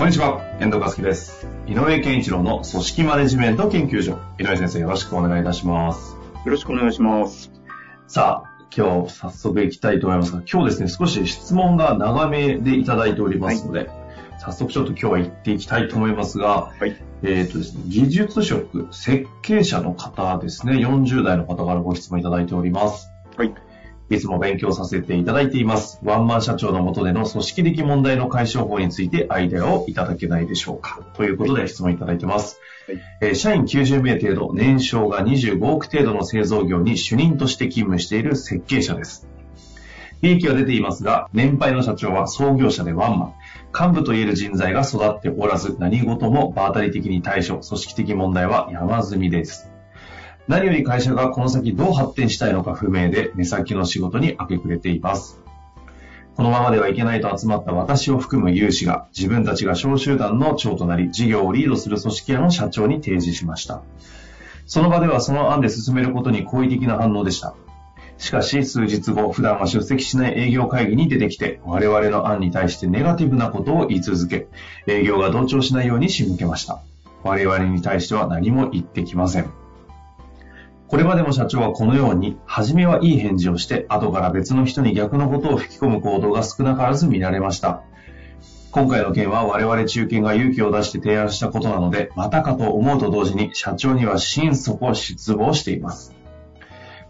こんにちは、遠藤和樹です。井上健一郎の組織マネジメント研究所。井上先生、よろしくお願いいたします。よろしくお願いします。さあ、今日早速行きたいと思いますが、今日ですね、少し質問が長めでいただいておりますので、早速ちょっと今日は行っていきたいと思いますが、はい。えっ、とですね、技術職、設計者の方ですね、40代の方からご質問いただいております。はい。いつも勉強させていただいています。ワンマン社長の下での組織的問題の解消法についてアイデアをいただけないでしょうか。ということで質問いただいてます。はいえー社員90名程度、年商が25億程度の製造業に主任として勤務している設計者です。利益は出ていますが、年配の社長は創業者でワンマン。幹部といえる人材が育っておらず、何事も場当たり的に対処、組織的問題は山積みです。何より会社がこの先どう発展したいのか不明で、目先の仕事に明け暮れています。このままではいけないと集まった私を含む有志が、自分たちが小集団の長となり、事業をリードする組織屋の社長に提示しました。その場ではその案で進めることに好意的な反応でした。しかし、数日後、普段は出席しない営業会議に出てきて、我々の案に対してネガティブなことを言い続け、営業が同調しないように仕向けました。我々に対しては何も言ってきません。これまでも社長はこのように、初めはいい返事をして、後から別の人に逆のことを吹き込む行動が少なからず見られました。今回の件は我々中堅が勇気を出して提案したことなので、またかと思うと同時に社長には心底失望しています。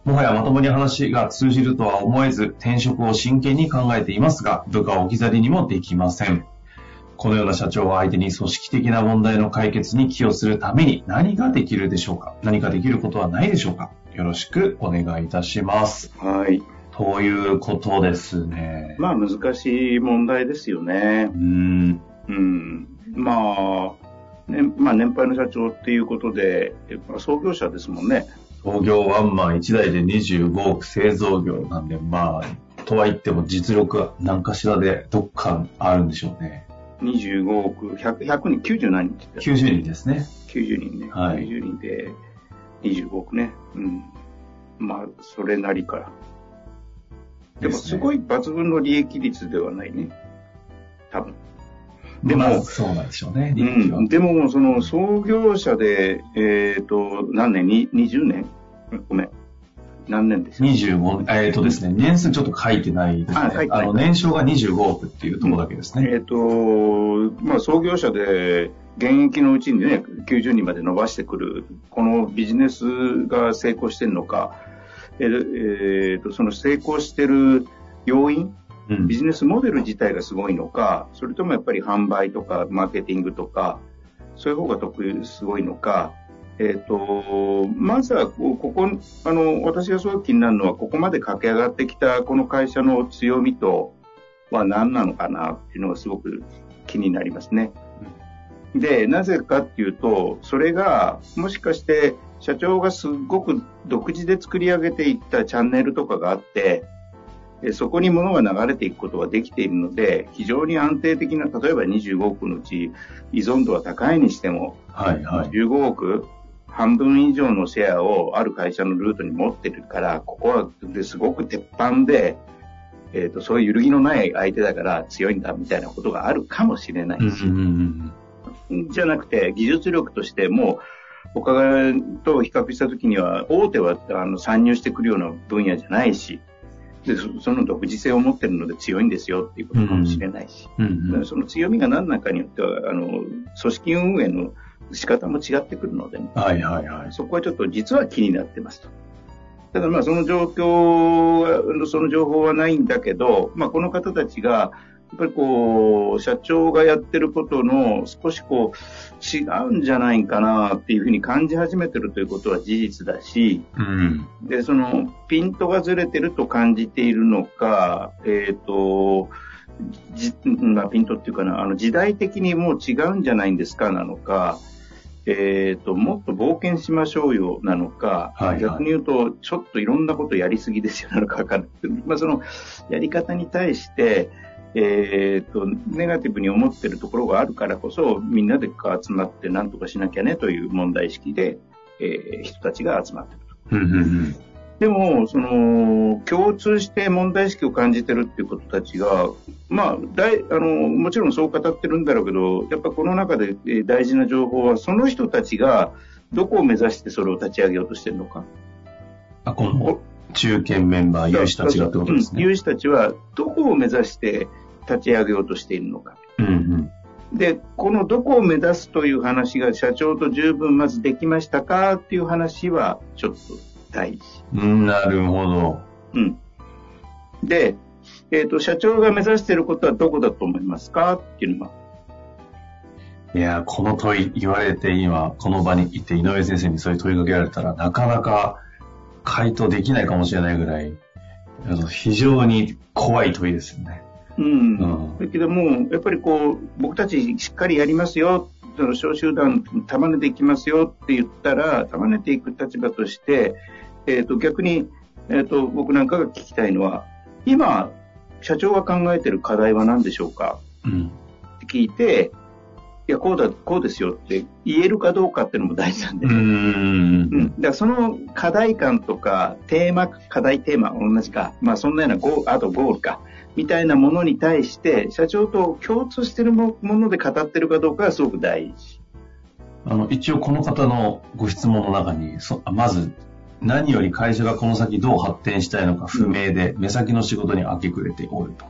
もはやまともに話が通じるとは思えず、転職を真剣に考えていますが、部下を置き去りにもできません。このような社長を相手に組織的な問題の解決に寄与するために何ができるでしょうか？何かできることはないでしょうか？よろしくお願いいたします。はい。ということですね。まあ難しい問題ですよねう。ーん。うん。まあ、ね、まあ年配の社長っていうことで、やっぱ創業者ですもんね。創業ワンマン1台で25億製造業なんで、まあ、とは言っても実力は何かしらでどっかあるんでしょうね。25億、100, 100人、90何人って言って90人ですね。た ?90 人ね。はい90人で25億ね。うん。まあ、それなりか。でもすごい。い抜群の利益率ではないね。多分。ででもも、そうなんでしょうね、う利益は。ん、でも、その創業者で、えっ、と、何年？に ?20 年？うんごめん。何年ですか25、えっ、とですね、年数ちょっと書いてないですね。あ書いあの、年商が25億っていうところだけですね。えっ、と、まあ、創業者で、現役のうちにね、90人まで伸ばしてくる、このビジネスが成功してるのか、えーえーと、その成功してる要因、うん。ビジネスモデル自体がすごいのか、それともやっぱり販売とかマーケティングとか、そういう方が得意、すごいのか、えっ、と、まずはこう、ここ、あの、私がすごい気になるのは、ここまで駆け上がってきたこの会社の強みとは何なのかなっていうのがすごく気になりますね。で、なぜかっていうと、それが、もしかして、社長がすごく独自で作り上げていったチャンネルとかがあって、でそこに物が流れていくことができているので、非常に安定的な、例えば25億のうち依存度は高いにしても、はいはい。15億、半分以上のシェアをある会社のルートに持ってるから、ここはですごく鉄板で、えっ、と、そういう揺るぎのない相手だから強いんだみたいなことがあるかもしれないし、うんうんうんじゃなくて、技術力としても、他と比較したときには、大手はあの参入してくるような分野じゃないし、でそその独自性を持ってるので強いんですよっていうことかもしれないし、うんうんうんその強みが何なのかによっては、あの、組織運営の仕方も違ってくるので、ね、はいはいはい。そこはちょっと実は気になってますと。ただまあその状況は、その情報はないんだけど、まあこの方たちが、やっぱりこう、社長がやってることの少しこう、違うんじゃないかなっていうふうに感じ始めてるということは事実だし、うん。で、その、ピントがずれてると感じているのか、えっ、と、じまあ、ピントっていうかな、あの時代的にもう違うんじゃないんですかなのか、えっ、と、もっと冒険しましょうよなのか、はいはい逆に言うと、ちょっといろんなことやりすぎですよなのかわかんない。まあ、その、やり方に対して、えっ、と、ネガティブに思ってるところがあるからこそ、みんなで集まって何とかしなきゃねという問題意識で、えー人たちが集まってる。でも、その、共通して問題意識を感じてるっていうことたちが、まあ、大あの、もちろんそう語ってるんだろうけど、やっぱこの中でえー大事な情報は、その人たちがどこを目指してそれを立ち上げようとしてるのか。あ、この中堅メンバー、有志たちがってことですね。うん有志たちはどこを目指して立ち上げようとしているのか。うんうん。で、このどこを目指すという話が社長と十分まずできましたかっていう話はちょっと大事。うんなるほど。うん。で、えっ、と、社長が目指していることはどこだと思いますか？っていうのが。いや、この問い言われて今、この場にいて井上先生にそういう問いかけられたら、なかなか回答できないかもしれないぐらい、非常に怖い問いですよね。うん。うんだけども、やっぱりこう、僕たちしっかりやりますよ、その小集団束ねていきますよって言ったら、束ねていく立場として、えっ、と、逆に、えっ、と、僕なんかが聞きたいのは、今、社長が考えている課題は何でしょうか？うん。って聞いて、いや、こうだ、こうですよって言えるかどうかっていうのも大事なんで。うーん。うん。だからその課題感とか、テーマ、課題テーマ同じか、まあそんなようなゴあとゴールか、みたいなものに対して、社長と共通しているももので語ってるかどうかがすごく大事。あの、一応この方のご質問の中に、そまず、何より会社がこの先どう発展したいのか不明で、目先の仕事に明け暮れておると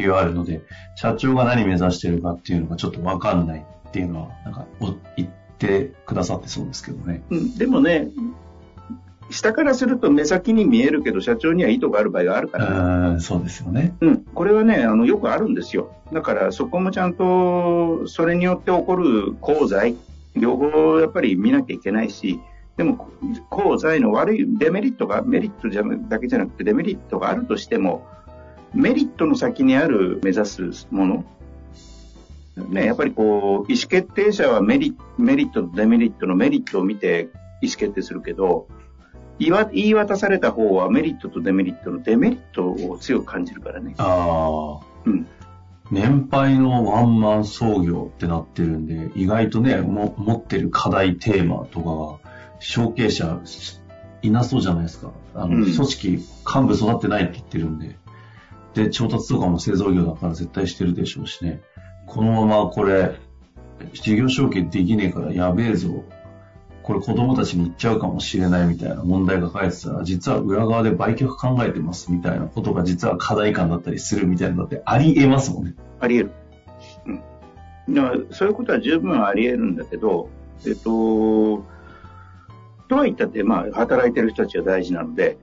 いうあるので、社長が何目指してるかっていうのがちょっとわかんないっていうのは、なんか、お言ってくださってそうですけどね。うん。でもね、下からすると目先に見えるけど、社長には意図がある場合があるうから。ーん、そうですよね。うん、これはね、あの、よくあるんですよ。だから、そこもちゃんと、それによって起こる功罪、両方やっぱり見なきゃいけないし、でも、功罪の悪いデメリットが、メリットじゃなだけじゃなくてデメリットがあるとしても、メリットの先にある目指すもの、ね、やっぱりこう、意思決定者はメリメリットとデメリットのメリットを見て意思決定するけど、言いわ言い渡された方はメリットとデメリットのデメリットを強く感じるからね。ああ。うん。年配のワンマン創業ってなってるんで、意外とね、も持ってる課題テーマとかが、承継者いなそうじゃないですか。あの、うん組織、幹部育ってないって言ってるんで。で、調達とかも製造業だから絶対してるでしょうしね。このままこれ、事業承継できねえからやべえぞ。これ子供たちに言っちゃうかもしれないみたいな問題が書いてたら、実は裏側で売却考えてますみたいなことが実は課題感だったりするみたいなのってあり得ますもんね。あり得る。うん。だからそういうことは十分あり得るんだけど、えっと、とは言ったって、まあ、働いてる人たちは大事なので、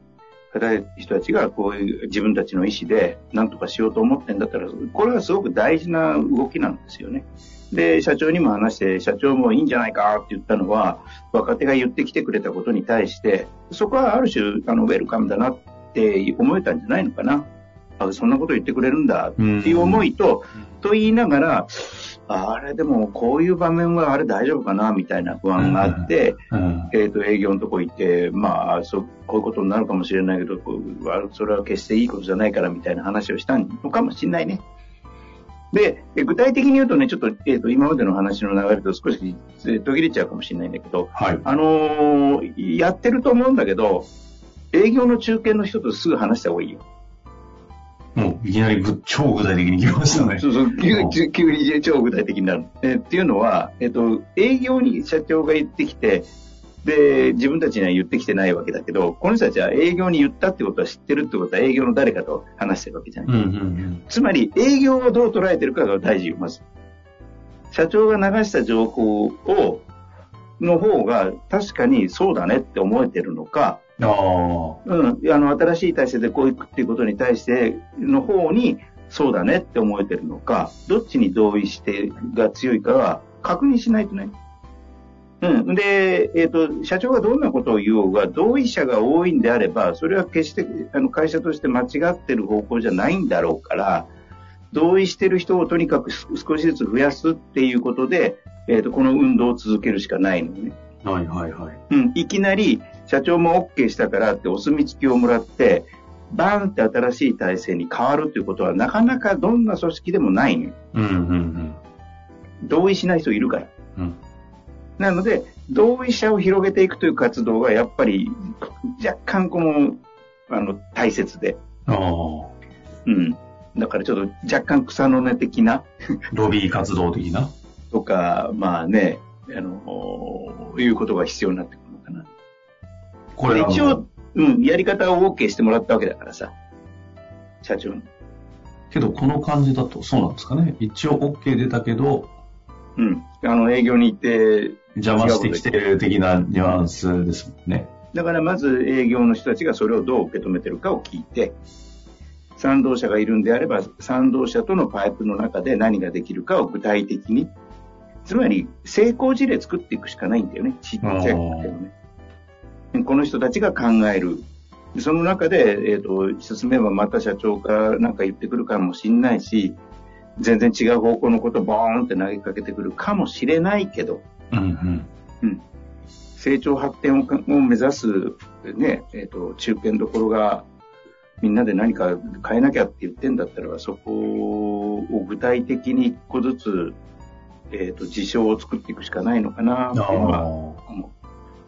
働いてる人たちがこういう自分たちの意思で何とかしようと思ってんだったら、これはすごく大事な動きなんですよね。で、社長にも話して、社長もいいんじゃないかって言ったのは、若手が言ってきてくれたことに対して、そこはある種、あの、ウェルカムだなって思えたんじゃないのかな。あ、そんなこと言ってくれるんだっていう思いと、と言いながら、ああれでもこういう場面はあれ大丈夫かなみたいな不安があって、うん。えっ、と、営業のとこ行って、まあ、そう、こういうことになるかもしれないけど、それは決していいことじゃないからみたいな話をしたのかもしれないね。で、え具体的に言うとね、ちょっと、えっ、と、今までの話の流れと少しえ途切れちゃうかもしれないんだけど、はい。あのーやってると思うんだけど、営業の中堅の人とすぐ話した方がいいよ。もういきなりぐ超具体的に来ましたね。そうそう、急急急に超具体的になる。えーっていうのは、えっ、と、営業に社長が言ってきて、で、自分たちには言ってきてないわけだけど、この人たちは営業に言ったってことは知ってるってことは営業の誰かと話してるわけじゃない。うんうんうん。つまり、営業をどう捉えてるかが大事よ、まず。社長が流した情報を、の方が確かにそうだねって思えてるのか、ああ。うん、あの、新しい体制でこういくっていうことに対しての方に、そうだねって思えてるのか、どっちに同意してが強いかは確認しないとね。うん。で、えっ、と、社長がどんなことを言おうが、同意者が多いんであれば、それは決して、あの、会社として間違ってる方向じゃないんだろうから、同意してる人をとにかく少しずつ増やすっていうことで、えっ、と、この運動を続けるしかないのね。はいはいはい。うん、いきなり社長も OK したからってお墨付きをもらって、バーンって新しい体制に変わるっていうことはなかなかどんな組織でもないのよ。うんうん同意しない人いるから。うん。うん。なので、同意者を広げていくという活動がやっぱり若干この、あの、大切で。ああ。うん。だからちょっと若干草の根的なロビー活動的な？とか、まあね、あの、いうことが必要になってくる。これ一応、うん、やり方を OK してもらったわけだからさ。社長に。けどこの感じだとそうなんですかね。一応 OK 出たけど、うん。あの、営業に行って、邪魔してきてる的なニュアンスですもんね。だからまず営業の人たちがそれをどう受け止めてるかを聞いて、賛同者がいるんであれば、賛同者とのパイプの中で何ができるかを具体的に、つまり成功事例作っていくしかないんだよね。ちっちゃいけどね。この人たちが考える。その中で、えっ、と、進めばまた社長がなんか言ってくるかもしんないし、全然違う方向のことをボーンって投げかけてくるかもしれないけど、うんうん。成長発展を目指す、ね、えっ、と、中堅どころが、みんなで何か変えなきゃって言ってんだったら、そこを具体的に一個ずつ、えっ、と、事象を作っていくしかないのかな、っていうのはあ思う。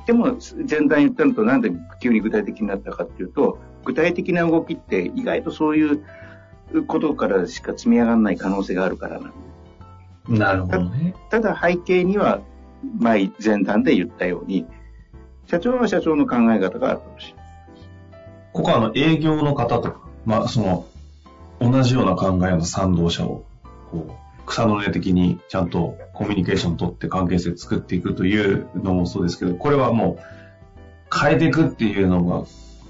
でも、前段言ったのとなんで急に具体的になったかっていうと、具体的な動きって意外とそういうことからしか積み上がらない可能性があるからなのであ。なるほどね。ただ背景には、前、前段で言ったように、社長は社長の考え方があるかもしれない。ここはあの営業の方とか、まあその、同じような考えの賛同者を、こう、草の根的にちゃんとコミュニケーション取って関係性作っていくというのもそうですけど、これはもう変えていくっていうのが、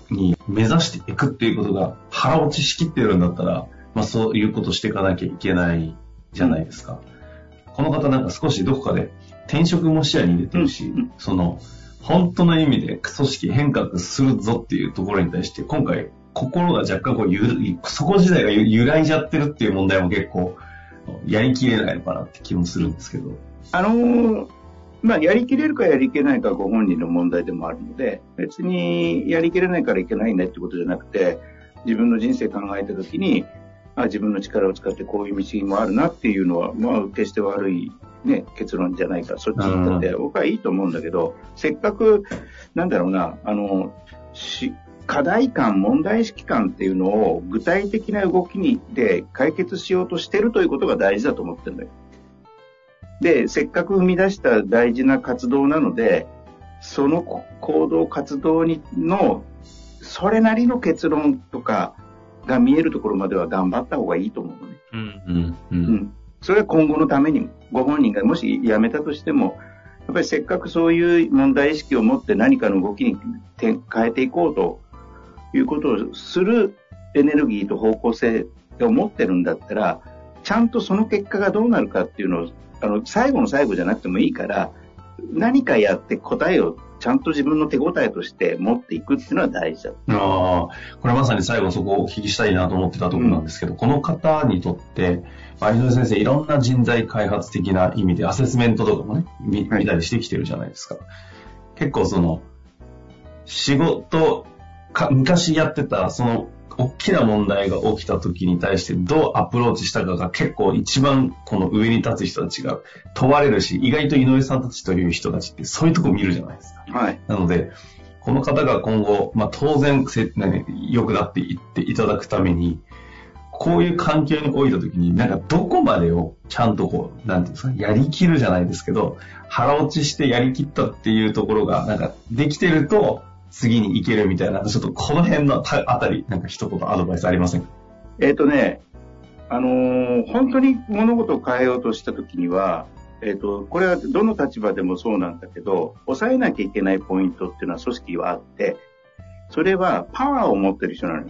に目指していくっていうことが腹落ちしきってるんだったら、まあそういうことしていかなきゃいけないじゃないですか。この方なんか少しどこかで転職も視野に入れてるし、その、本当の意味で組織変革するぞっていうところに対して、今回、心が若干こうゆる、そこ自体がゆ揺らいじゃってるっていう問題も結構、やりきれないのかなって気もするんですけど。あのーまあ、やりきれるかやりきれないかご本人の問題でもあるので、別にやりきれないからいけないねってことじゃなくて、自分の人生考えたときに、あ自分の力を使ってこういう道もあるなっていうのは、まあ、決して悪い、ね、結論じゃないか、そっちに行ったって、僕はいいと思うんだけど、せっかく、なんだろうな、あの、し課題感、問題意識感っていうのを具体的な動きにで解決しようとしてるということが大事だと思ってるんだよ。で、せっかく生み出した大事な活動なので、そのこ行動活動にの、それなりの結論とかが見えるところまでは頑張った方がいいと思うのね。うん。う。うんん。それは今後のためにも、ご本人がもし辞めたとしても、やっぱりせっかくそういう問題意識を持って何かの動きに転変えていこうということをするエネルギーと方向性を持ってるんだったら、ちゃんとその結果がどうなるかっていうのを、あの、最後の最後じゃなくてもいいから、何かやって答えをちゃんと自分の手応えとして持っていくっていうのは大事だ。ああ、これまさに最後そこをお聞きしたいなと思ってたところなんですけど、この方にとって、まあ井上先生、いろんな人材開発的な意味でアセスメントとかもね、見はい見たりしてきてるじゃないですか。結構その、仕事か、昔やってた、その、大きな問題が起きた時に対してどうアプローチしたかが結構一番この上に立つ人たちが問われるし、意外と井上さんたちという人たちってそういうとこ見るじゃないですか。はい。なので、この方が今後、まあ、当然せ、ね、良くなっていっていただくために、こういう環境に置いたときに、なんかどこまでをちゃんとこう、なんていうんですか、やりきるじゃないですけど、腹落ちしてやりきったっていうところが、なんかできてると、次に行けるみたいな、ちょっとこの辺のたあたり、なんか一言アドバイスありませんか？えっ、とね、あのー本当に物事を変えようとしたときには、えっ、と、これはどの立場でもそうなんだけど、抑えなきゃいけないポイントっていうのは組織はあって、それはパワーを持ってる人なのよ。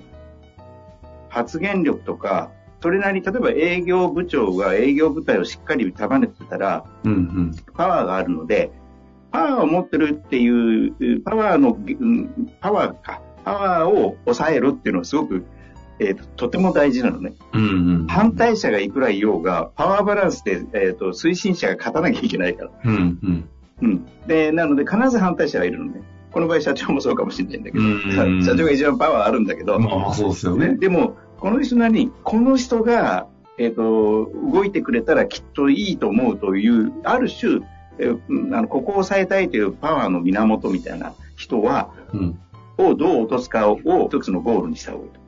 発言力とか、それなりに、例えば営業部長が営業部隊をしっかり束ねてたら、うんうん。パワーがあるので、パワーを持ってるっていう、パワーの、うんパワーか、パワーを抑えるっていうのはすごくえーと、とても大事なのね。うんうん、反対者がいくらいようが、パワーバランスで、えーと、推進者が勝たなきゃいけないから。うんうんうん、でなので、必ず反対者がいるのね。この場合、社長もそうかもしれないんだけど、うん社長が一番パワーあるんだけど、まあまあそうですよね。でも、この人なりに、この人が、えっ、ー、と、動いてくれたらきっといいと思うという、ある種、えー、あのここを抑えたいというパワーの源みたいな人は、うん、をどう落とすかを一つのゴールにした方がいいと。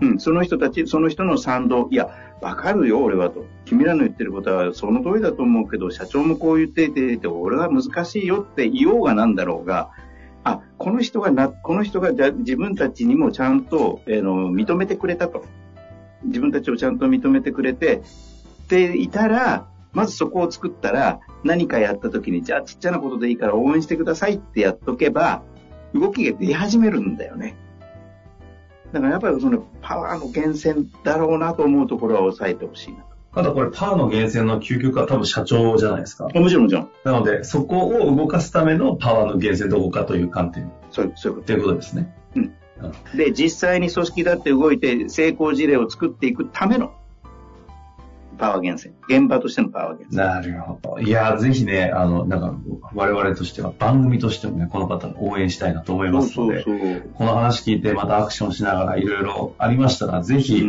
うん、その人たち、その人の賛同、いや、わかるよ、俺はと。君らの言ってることはその通りだと思うけど、社長もこう言っていて、俺は難しいよって言おうがなんだろうが、あ、この人がな、この人がじゃ自分たちにもちゃんと、えー、の認めてくれたと。自分たちをちゃんと認めてくれて、っていたら、まずそこを作ったら、何かやった時に、じゃあちっちゃなことでいいから応援してくださいってやっとけば、動きが出始めるんだよね。だからやっぱりそのパワーの源泉だろうなと思うところは抑えてほしいな。ただこれパワーの源泉の究極は多分社長じゃないですか。もちろんもちろん。なので、そこを動かすためのパワーの源泉どこかという観点。そうそういうこと。ということですね。うん。で、実際に組織だって動いて成功事例を作っていくためのパワー源泉。現場としてのパワー源泉。なるほど。いや、ぜひね、あの、なんか、我々としては、番組としてもね、この方応援したいなと思いますので、そうそうそうこの話聞いて、またアクションしながら、いろいろありましたら、ぜひ、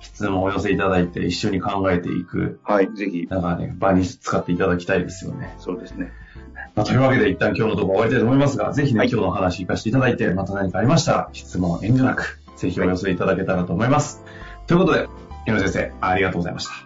質問をお寄せいただいて、一緒に考えていく。はい、ぜひ。だからね、場に使っていただきたいですよね。そうですね。まあ、というわけで、一旦今日の動画終わりたいと思いますが、ぜひね、はい、今日の話行かせていただいて、また何かありましたら、質問遠慮なく、ぜひお寄せいただけたらと思います。はい、ということで、井上先生、ありがとうございました。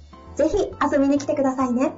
ぜひ遊びに来てくださいね。